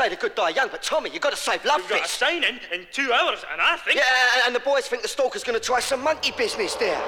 say the good die young, but Tommy, you've got to save love We've got a signing in two hours, and I think. Yeah, and the boys think the stalker's going to try some monkey business there.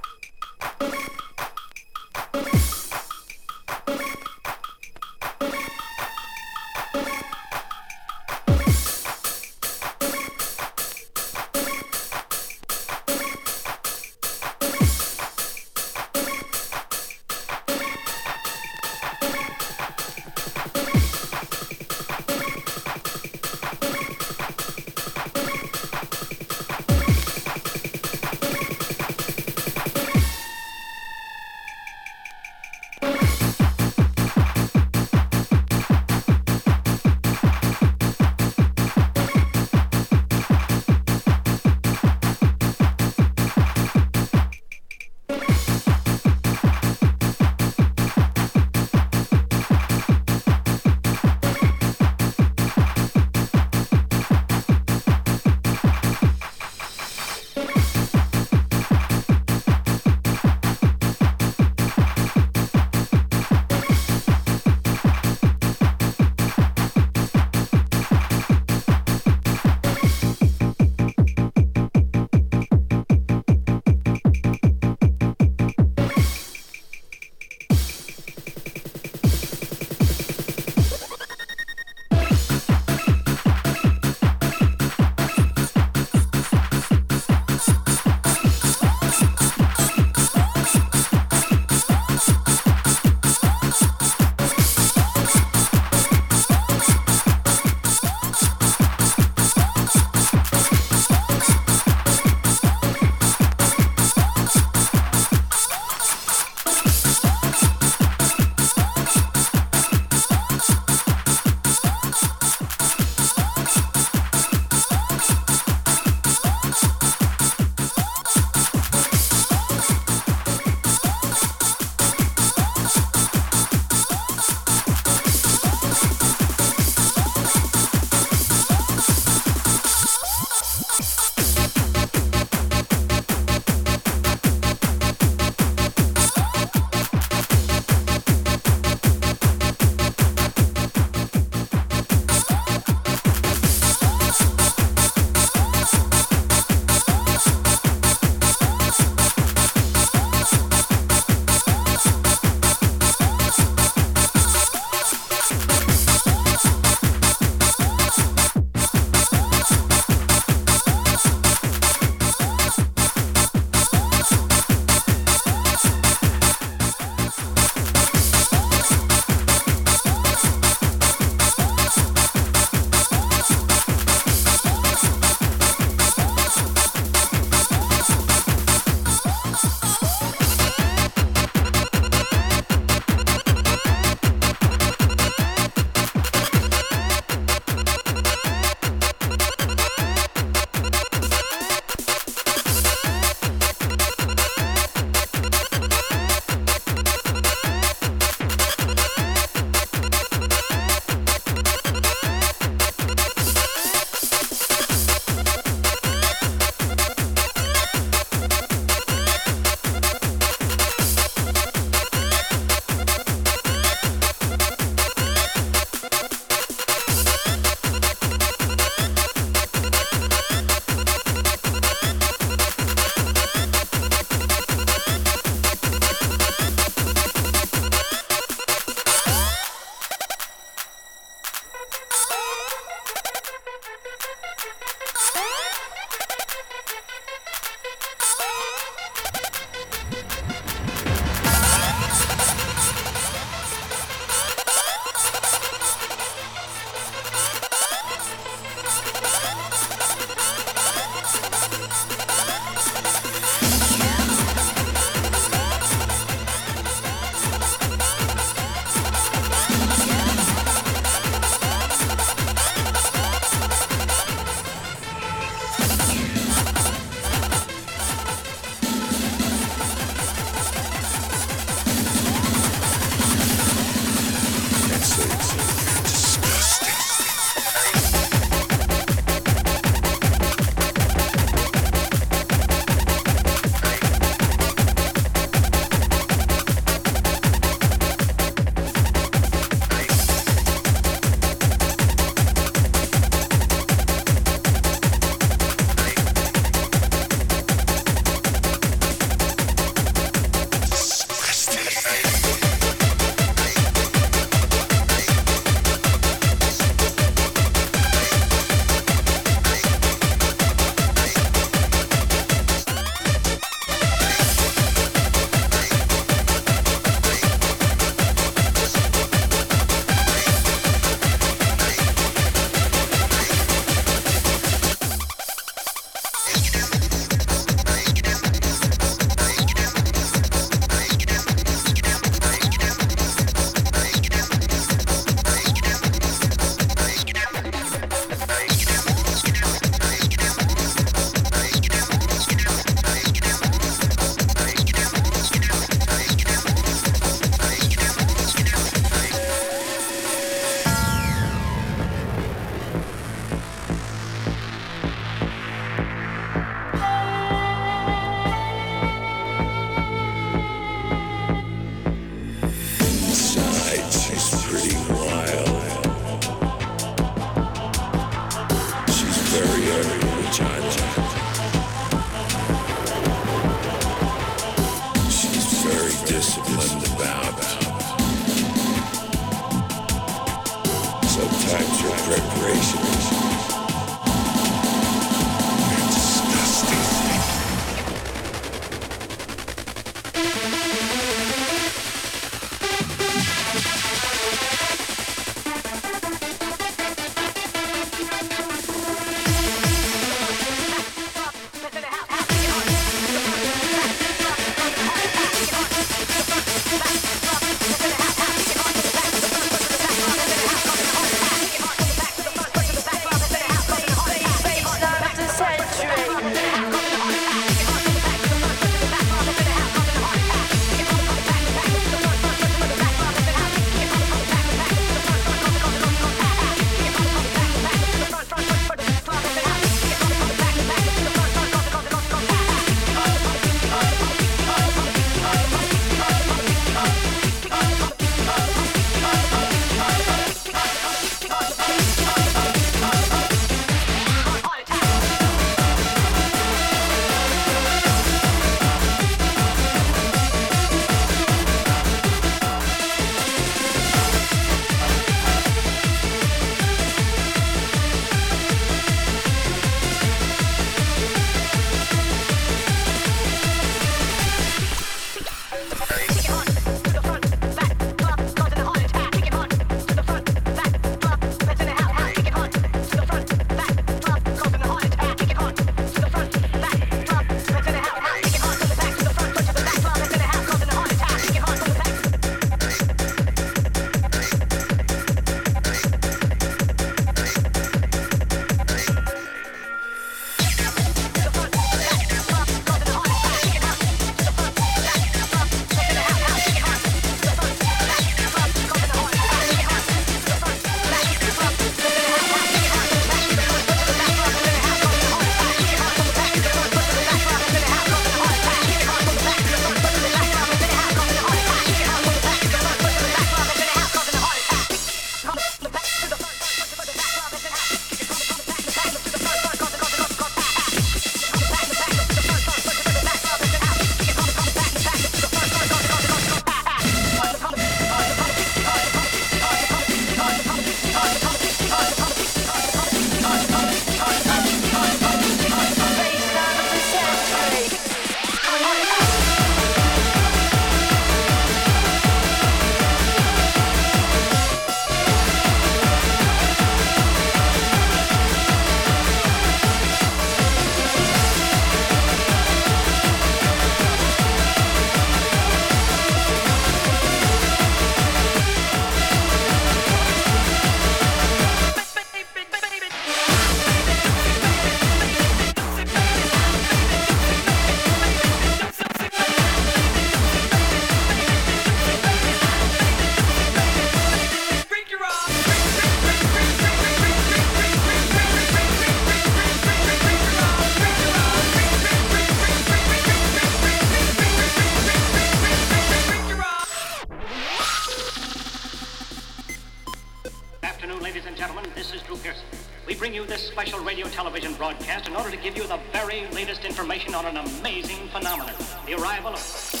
Ladies and gentlemen. This is Drew Pearson. We bring you this special radio television broadcast in order to give you the very latest information on an amazing phenomenon the arrival of.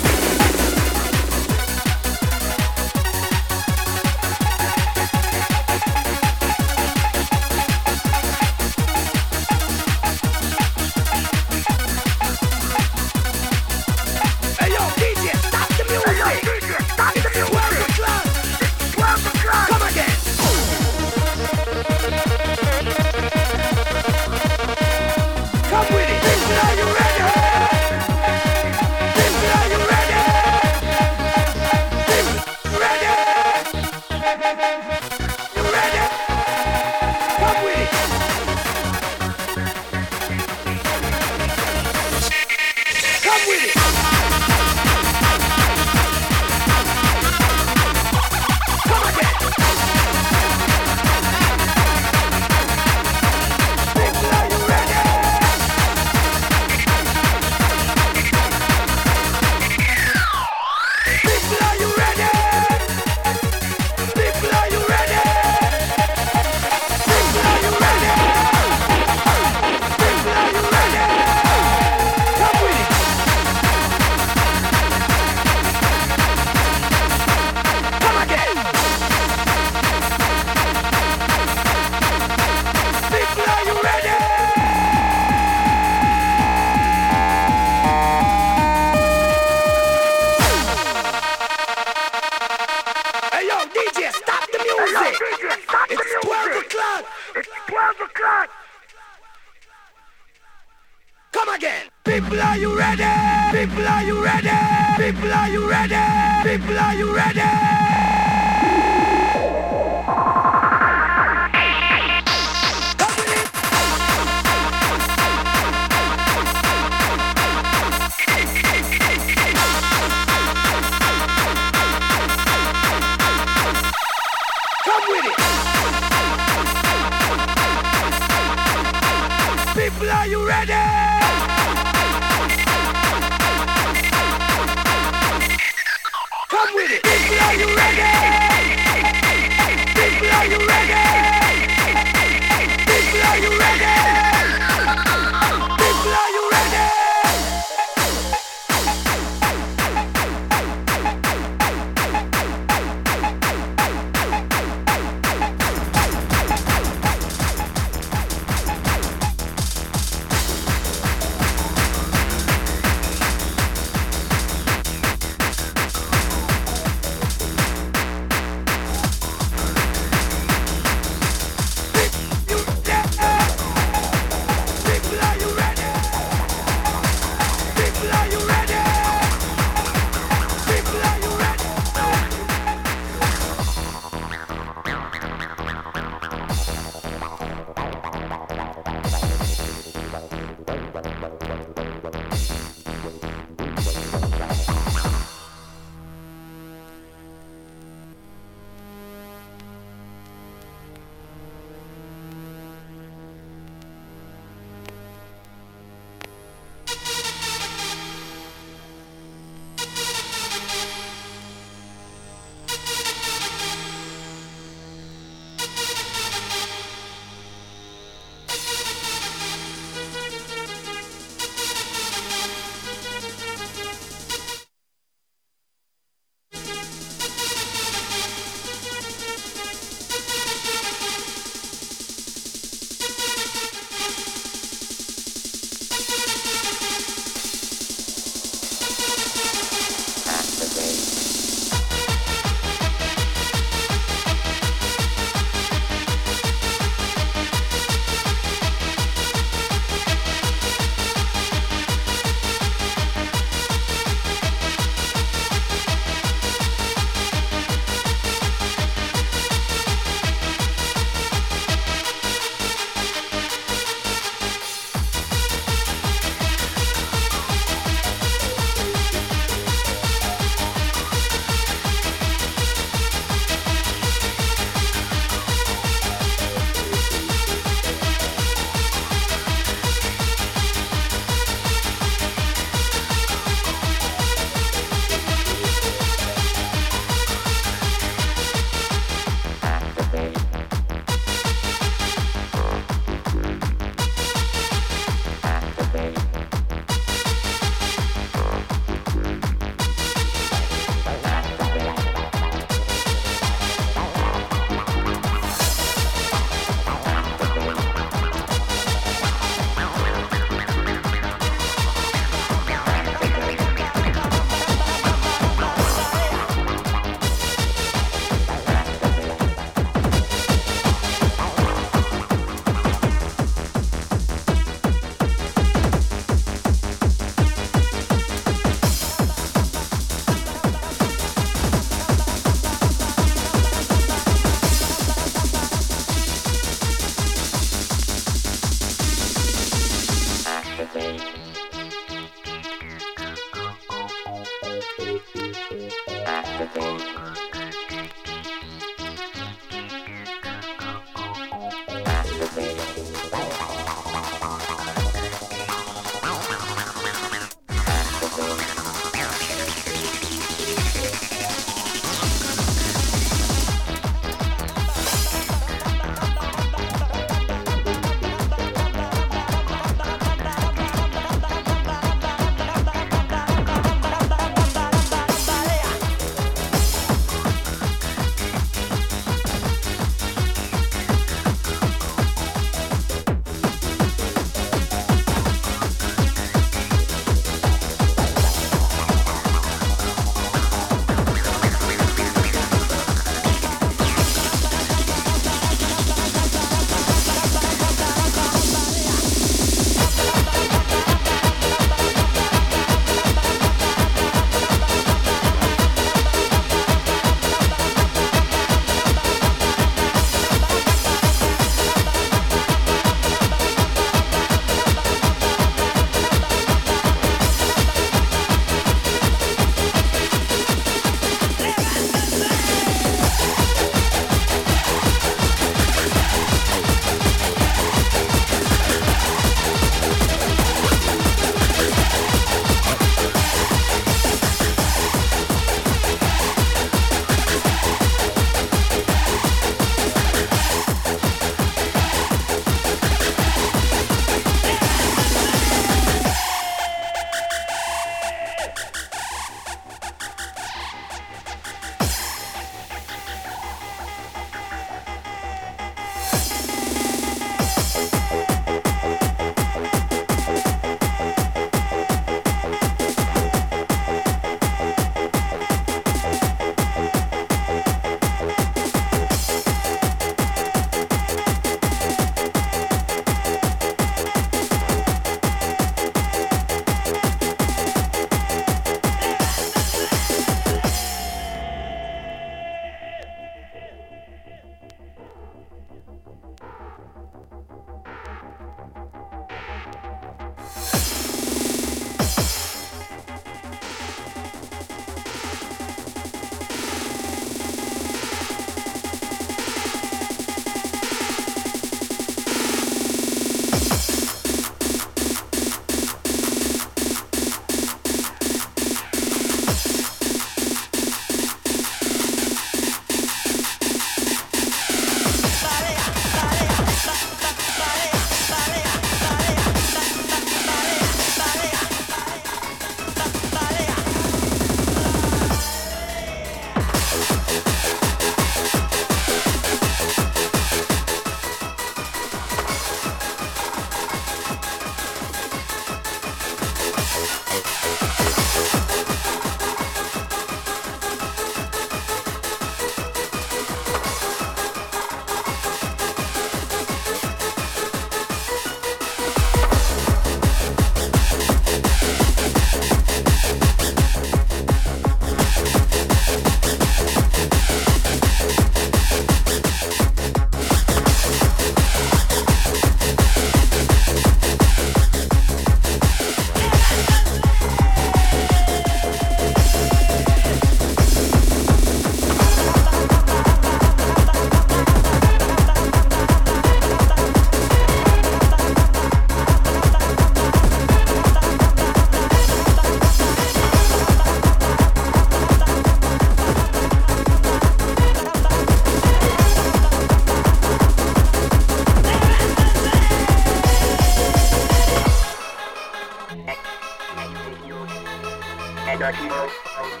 Jackie.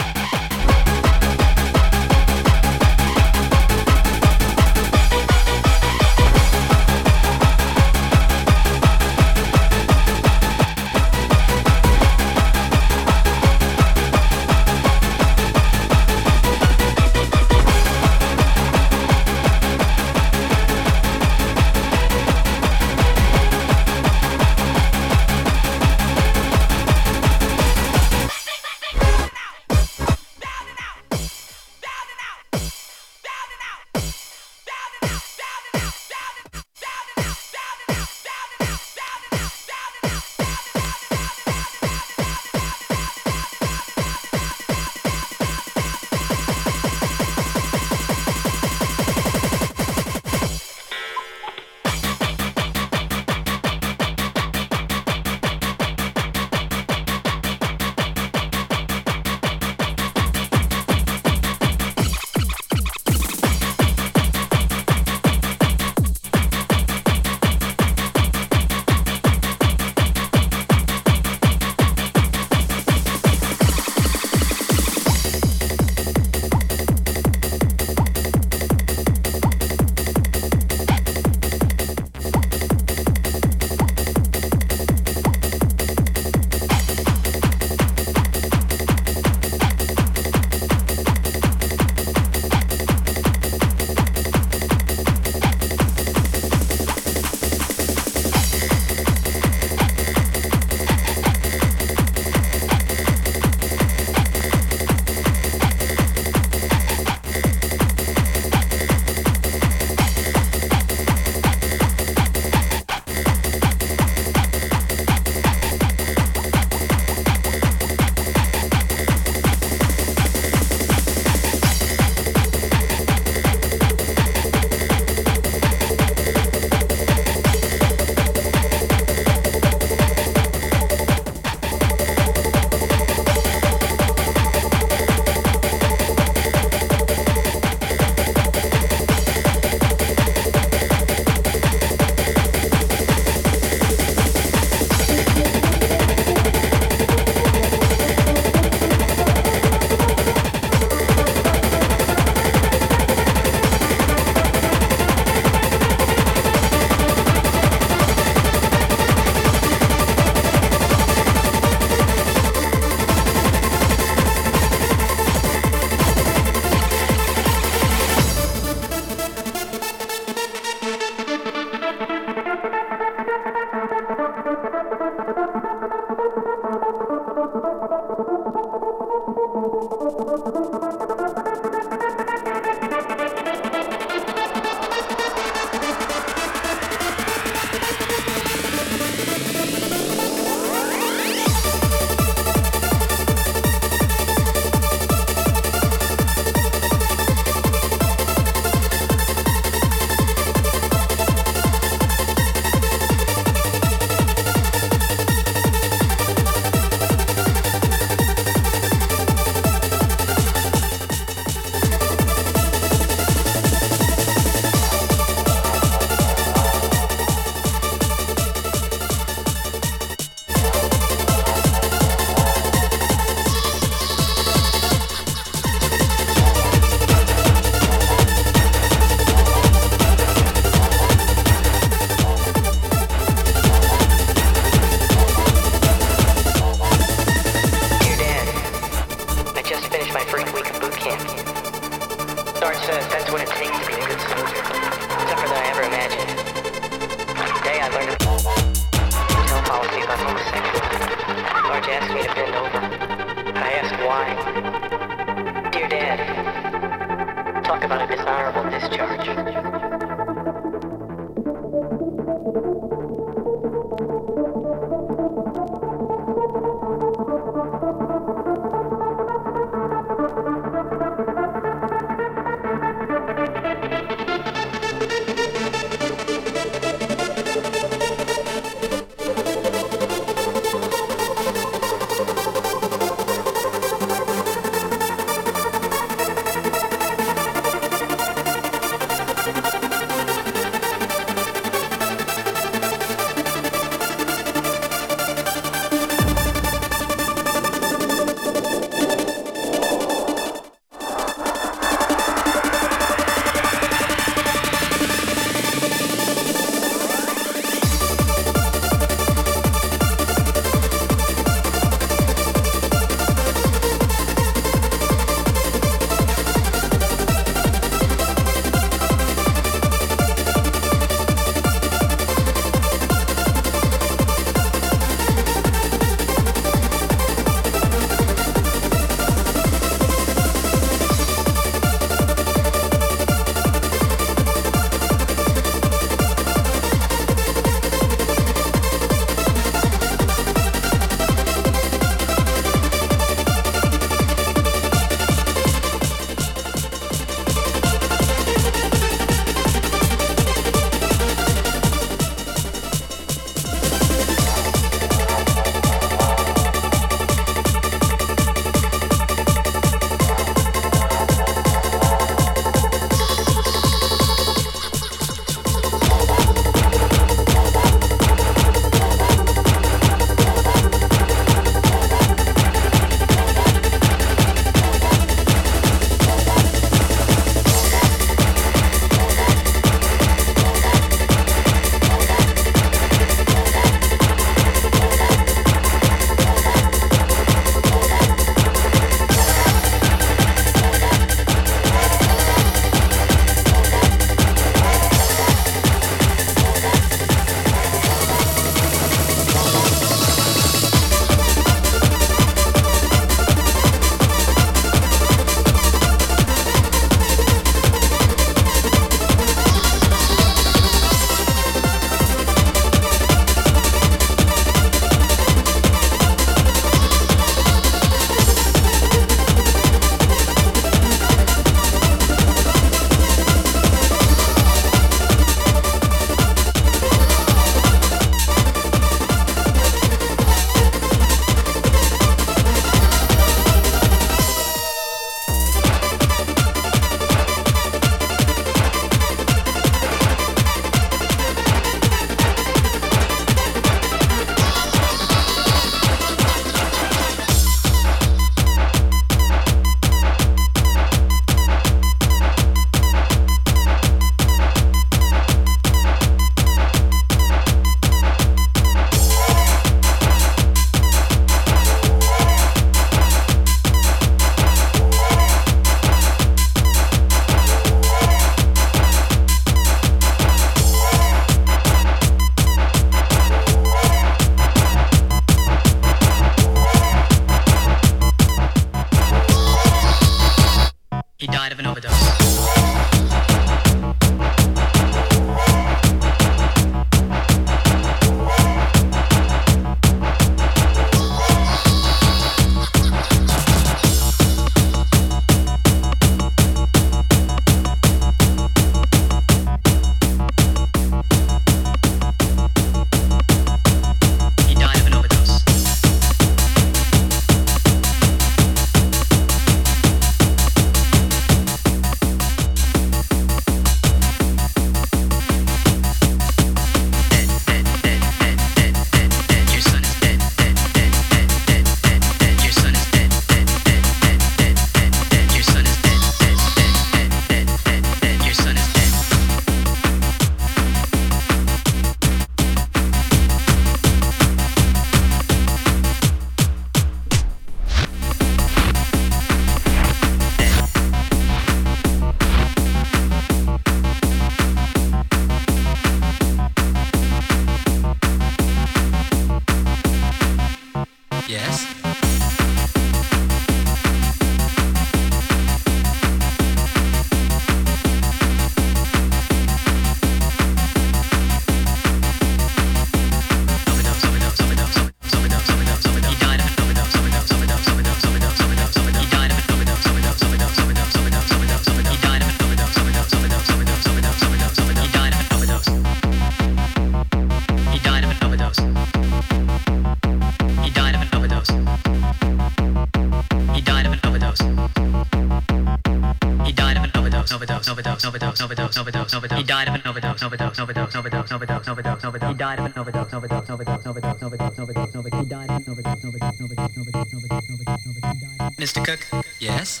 Died of an overdose. Overdose. Overdose. Overdose. Overdose. Overdose. Overdose. He died of an overdose. Overdose. Overdose. Overdose. Overdose. Overdose. He died. Mr. Cook. Yes?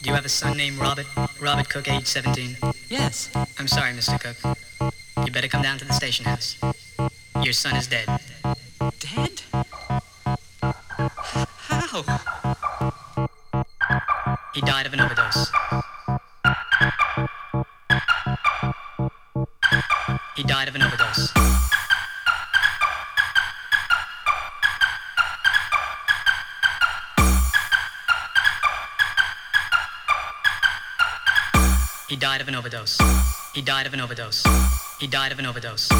Do you have a son named Robert? Robert Cook, age 17. Yes. I'm sorry, Mr. Cook. You better come down to the station house. Your son is dead. Dead? He died of an overdose. He died of an overdose.